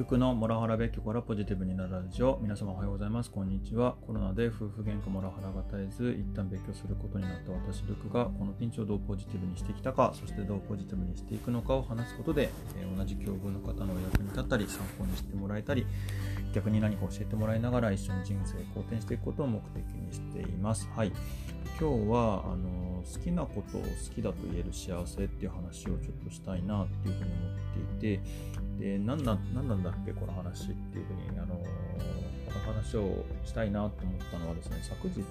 ルクのモラハラ別居からポジティブになるラジオ。皆様おはようございます。こんにちは。コロナで夫婦喧嘩モラハラが絶えず、一旦別居することになった私、ルクがこのピンチをどうポジティブにしてきたか、そしてどうポジティブにしていくのかを話すことで、えー、同じ境遇の方のお役に立ったり、参考にしてもらえたり、逆に何か教えてもらいながら一緒に人生好転していくことを目的にしています。はい。今日は、あの好きなことを好きだと言える幸せっていう話をちょっとしたいなっていうふうに思っていて、で何な何なんだっけこの話っていうふうにあのこの話をしたいなと思ったのはですね昨日、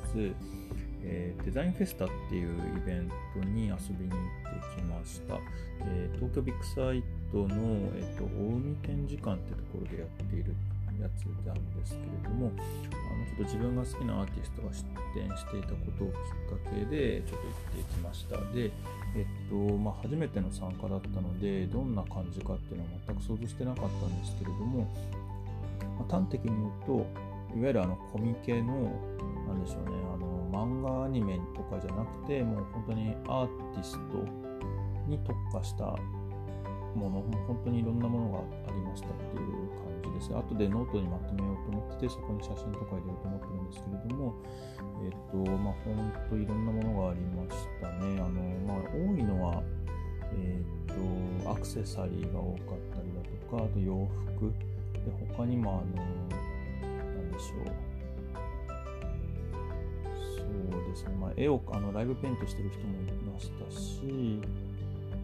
えー、デザインフェスタっていうイベントに遊びに行ってきました、えー、東京ビッグサイトの、えーと、大海展示館ってところでやっているやつなんですけれどもあのちょっと自分が好きなアーティストが出展していたことをきっかけでちょっと行ってきました。でえっとまあ、初めての参加だったのでどんな感じかっていうのは全く想像してなかったんですけれども、まあ、端的に言うといわゆるあのコミケのなんでしょうねあの漫画アニメとかじゃなくてもう本当にアーティストに特化したものも本当にいろんなものがありまして。後でノートにまとめようと思っててそこに写真とか入れようと思ってるんですけれどもえっ、とまあ本当いろんなものがありましたね。あのまあ多いのはえっ、とアクセサリーが多かったりだとかあと洋服。で他にもあのなんでしょう。そうですね、まあ、絵をあのライブペイントしてる人もいましたし、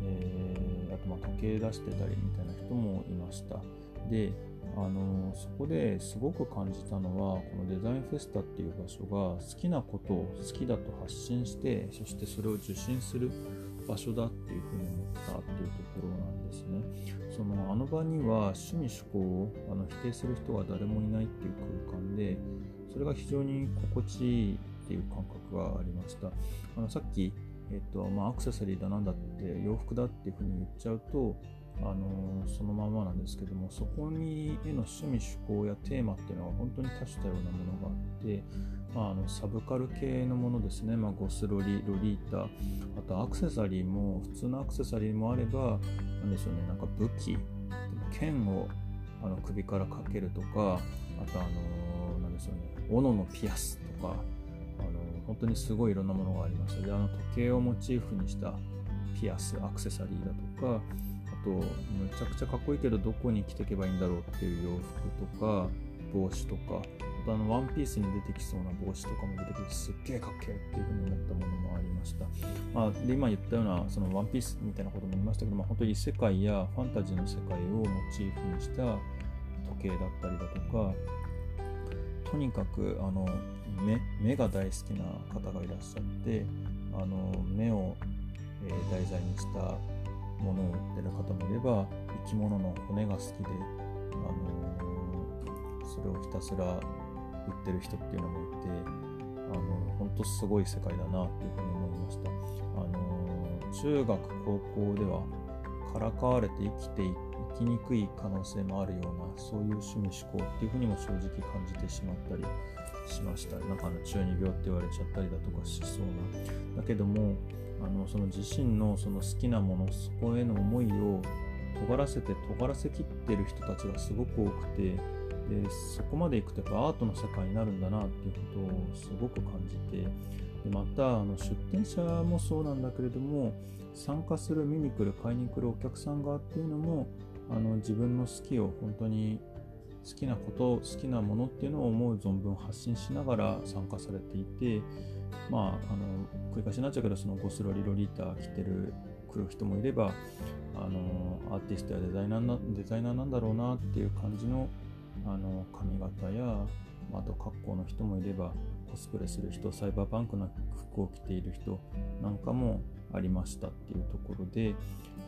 えーあとまあ時計出してたりみたいな人もいました。で、あのそこですごく感じたのはこのデザインフェスタっていう場所が好きなことを好きだと発信してそしてそれを受信する場所だっていうふうに思ったっていうところなんですね。そのあの場には趣味趣向をあの否定する人が誰もいないっていう空間でそれが非常に心地いいっていう感覚がありました。あのさっきえっとまあ、アクセサリーだなんだって洋服だっていうふうに言っちゃうと、あのそのままなんですけどもそこにへの趣味趣向やテーマっていうのは本当に多種多様なものがあって、まあ、あのサブカル系のものですね、まあ、ゴスロリロリータあとアクセサリーも普通のアクセサリーもあれば何でしょうね。なんか武器剣をあの首からかけるとかあとあの何でしょうね。斧のピアスとかあの本当にすごいいろんなものがありましたであの時計をモチーフにしたピアスアクセサリーだとかとむちゃくちゃかっこいいけどどこに着ていけばいいんだろうっていう洋服とか帽子とか。あとあのワンピースに出てきそうな帽子とかも出てきてすっげえかっけえっていうふうに思ったものもありました、まあ、で今言ったようなそのワンピースみたいなことも言いましたけど、まあ、本当に世界やファンタジーの世界をモチーフにした時計だったりだとかとにかくあの目目が大好きな方がいらっしゃってあの目を、えー、題材にしたものを売ってる方もいれば生き物の骨が好きで、あのそれをひたすら売ってる人っていうのもいてあの本当すごい世界だなっていうふうに思いました。あの中学高校ではからかわれて生きて生きにくい可能性もあるようなそういう趣味思考っていうふうにも正直感じてしまったりしましたなんかあの中二病って言われちゃったりだとかしそうなだけどもあのその自身のその好きなものそこへの思いを尖らせて尖らせきってる人たちがすごく多くてでそこまでいくとやっぱアートの世界になるんだなっていうことをすごく感じてでまたあの出店者もそうなんだけれども参加する見に来る買いに来るお客さん側っていうのもあの自分の好きを本当に好きなこと好きなものっていうのを思う存分発信しながら参加されていてまああの繰り返しになっちゃうけどそのゴスロリロリータ着てる来る人もいればあのアーティストやデザイナーなデザイナーなんだろうなっていう感じのあの髪型やあと格好の人もいればコスプレする人サイバーパンクな服を着ている人なんかもありましたっていうところで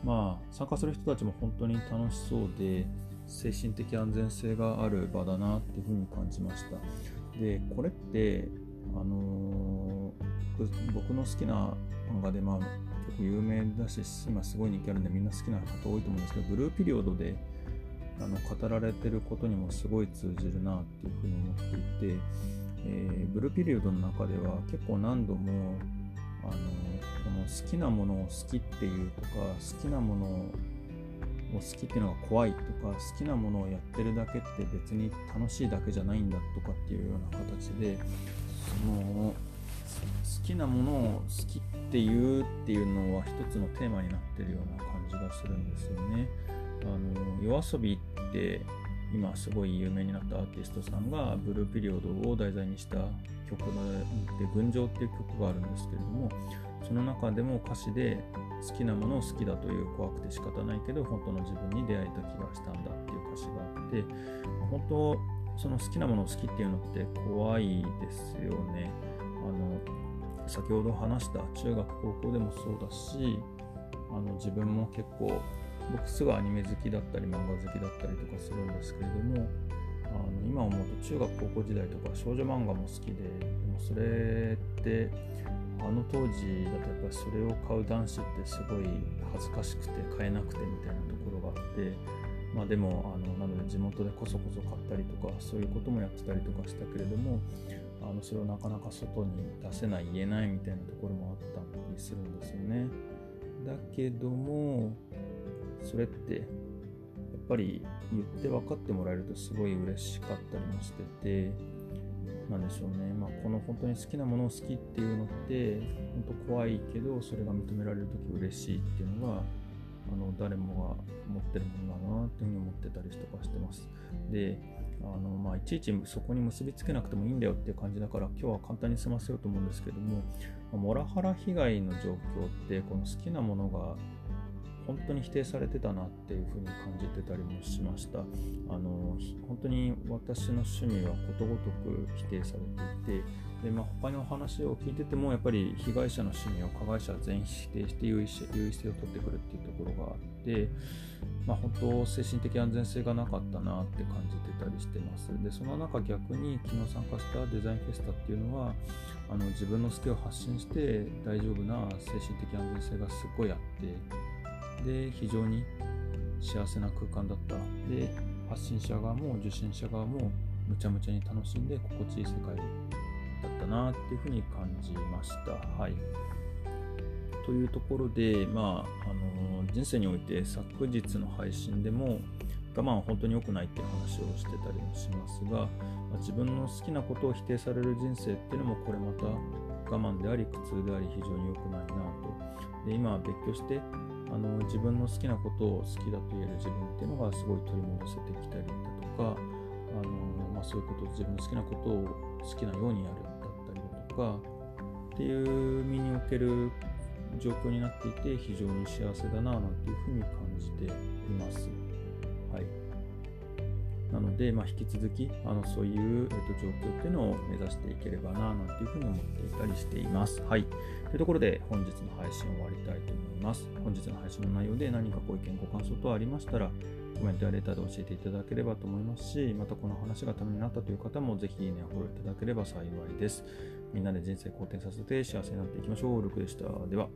まあ参加する人たちも本当に楽しそうで精神的安全性がある場だなっていうふうに感じました。でこれってあのー、僕の好きな漫画でまあ結構有名だし今すごい人気あるんでみんな好きな方多いと思うんですけどブルーピリオドであの語られてることにもすごい通じるなっていうふうに思っていて、えー、ブルーピリオドの中では結構何度もあのこの好きなものを好きっていうとか好きなものを好きっていうのが怖いとか好きなものをやってるだけって別に楽しいだけじゃないんだとかっていうような形でその好きなものを好きっていうっていうのは一つのテーマになってるような感じがするんですよね。あの夜遊びって今すごい有名になったアーティストさんがブルーピリオドを題材にした曲で「群青」っていう曲があるんですけれどもその中でも歌詞で好きなものを好きだという怖くて仕方ないけど本当の自分に出会えた気がしたんだっていう歌詞があって本当その好きなものを好きっていうのって怖いですよね。あの先ほど話した中学高校でもそうだしあの自分も結構僕すぐアニメ好きだったり漫画好きだったりとかするんですけれどもあの今思うと中学高校時代とか少女漫画も好きででもそれってあの当時だとやっぱりそれを買う男子ってすごい恥ずかしくて買えなくてみたいなところがあってまあでもあのなので地元でこそこそ買ったりとかそういうこともやってたりとかしたけれどもあのそれをなかなか外に出せない言えないみたいなところもあったりするんですよね。だけどもそれってやっぱり言って分かってもらえるとすごい嬉しかったりもしててなんでしょうね、まあ、この本当に好きなものを好きっていうのって本当怖いけどそれが認められる時嬉しいっていうのがあの誰もが持ってるものだなっていうふうに思ってたりとかしてます。であのまあ、いちいちそこに結びつけなくてもいいんだよっていう感じだから今日は簡単に済ませようと思うんですけども、モラハラ被害の状況ってこの好きなものが本当に否定されてたなっていうふうに感じてたりもしました。あの本当に私の趣味はことごとく否定されていてで、まあ、他の話を聞いててもやっぱり被害者の趣味を加害者全員否定して優位性を取ってくるっていうところがあって、まあ、本当精神的安全性がなかったなって感じてたりしてます。でその中逆に昨日参加したデザインフェスタっていうのはあの自分の好きを発信して大丈夫な精神的安全性がすごいあってで非常に幸せな空間だったで発信者側も受信者側もむちゃむちゃに楽しんで心地いい世界だったなっていうふうに感じました。はい、というところで、まあ、あの人生において昨日の配信でも我慢は本当に良くないっていう話をしてたりもしますが、まあ、自分の好きなことを否定される人生っていうのもこれまた我慢であり苦痛であり非常に良くないなと。で今は別居してあの自分の好きなことを好きだと言える自分っていうのがすごい取り戻せてきたりだとかあの、まあ、そういうこと自分の好きなことを好きなようにやるだったりだとかっていう身における状況になっていて非常に幸せだななんていうふうに感じています。はいなので、まあ、引き続きあのそういう、えっと、状況っていうのを目指していければななんていうふうに思っていたりしています。はい。というところで本日の配信を終わりたいと思います。本日の配信の内容で何かご意見、ご感想等ありましたら、コメントやレターで教えていただければと思いますし、またこの話がためになったという方もぜひいいねをフォローいただければ幸いです。みんなで人生好転させて幸せになっていきましょう。ルクでした。では。